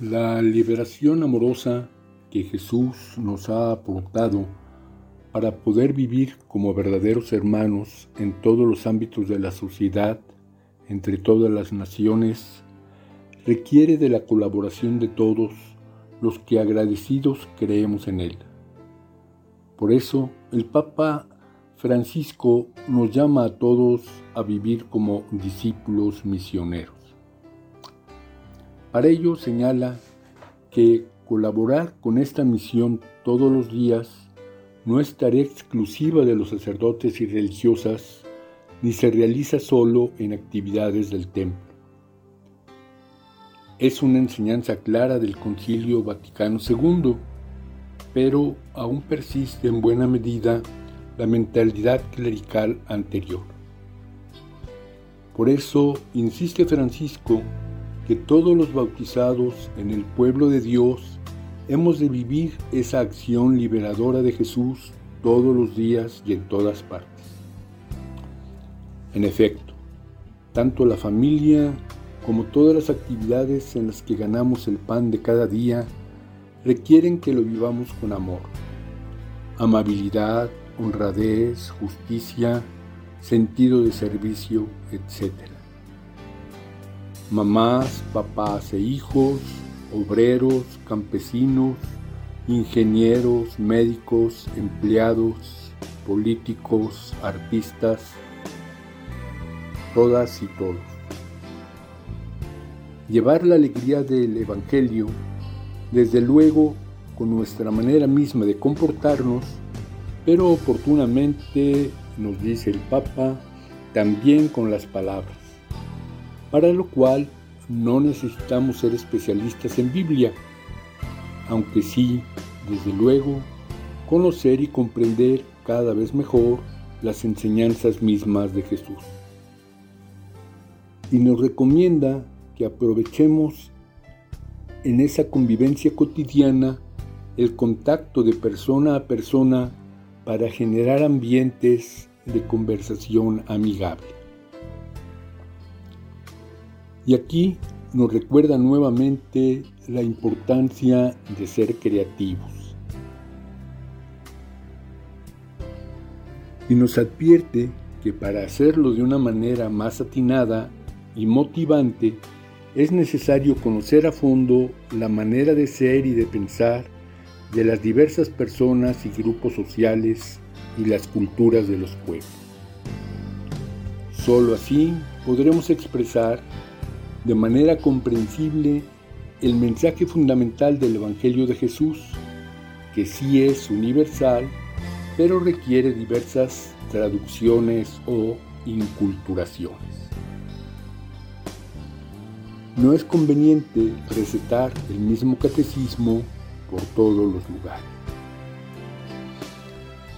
La liberación amorosa que Jesús nos ha aportado para poder vivir como verdaderos hermanos en todos los ámbitos de la sociedad, entre todas las naciones, requiere de la colaboración de todos los que agradecidos creemos en Él. Por eso el Papa Francisco nos llama a todos a vivir como discípulos misioneros. Para ello señala que colaborar con esta misión todos los días no es tarea exclusiva de los sacerdotes y religiosas, ni se realiza solo en actividades del templo. Es una enseñanza clara del Concilio Vaticano II, pero aún persiste en buena medida la mentalidad clerical anterior. Por eso insiste Francisco que todos los bautizados en el pueblo de Dios hemos de vivir esa acción liberadora de Jesús todos los días y en todas partes. En efecto, tanto la familia como todas las actividades en las que ganamos el pan de cada día requieren que lo vivamos con amor, amabilidad, honradez, justicia, sentido de servicio, etc mamás, papás e hijos, obreros, campesinos, ingenieros, médicos, empleados, políticos, artistas, todas y todos. Llevar la alegría del Evangelio, desde luego con nuestra manera misma de comportarnos, pero oportunamente, nos dice el Papa, también con las palabras para lo cual no necesitamos ser especialistas en Biblia, aunque sí, desde luego, conocer y comprender cada vez mejor las enseñanzas mismas de Jesús. Y nos recomienda que aprovechemos en esa convivencia cotidiana el contacto de persona a persona para generar ambientes de conversación amigable. Y aquí nos recuerda nuevamente la importancia de ser creativos. Y nos advierte que para hacerlo de una manera más atinada y motivante, es necesario conocer a fondo la manera de ser y de pensar de las diversas personas y grupos sociales y las culturas de los pueblos. Solo así podremos expresar de manera comprensible el mensaje fundamental del Evangelio de Jesús, que sí es universal, pero requiere diversas traducciones o inculturaciones. No es conveniente recetar el mismo catecismo por todos los lugares.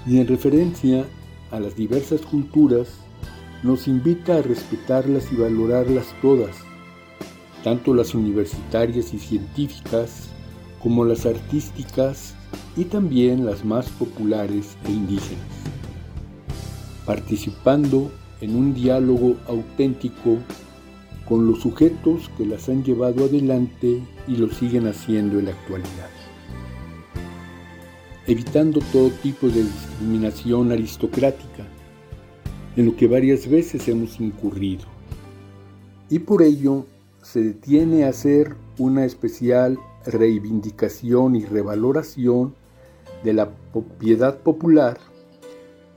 Y en referencia a las diversas culturas, nos invita a respetarlas y valorarlas todas, tanto las universitarias y científicas como las artísticas y también las más populares e indígenas, participando en un diálogo auténtico con los sujetos que las han llevado adelante y lo siguen haciendo en la actualidad, evitando todo tipo de discriminación aristocrática, en lo que varias veces hemos incurrido. Y por ello se detiene a hacer una especial reivindicación y revaloración de la piedad popular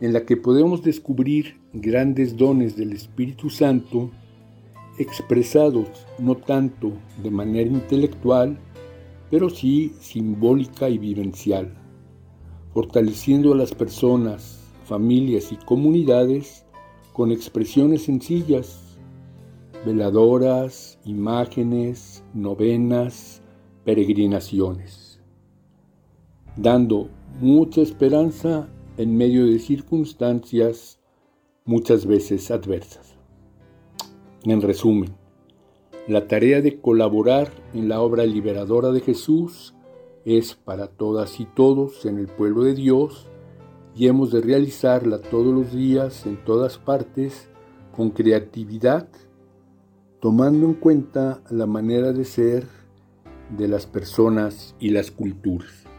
en la que podemos descubrir grandes dones del Espíritu Santo expresados no tanto de manera intelectual, pero sí simbólica y vivencial, fortaleciendo a las personas, familias y comunidades con expresiones sencillas veladoras, imágenes, novenas, peregrinaciones, dando mucha esperanza en medio de circunstancias muchas veces adversas. En resumen, la tarea de colaborar en la obra liberadora de Jesús es para todas y todos en el pueblo de Dios y hemos de realizarla todos los días en todas partes con creatividad tomando en cuenta la manera de ser de las personas y las culturas.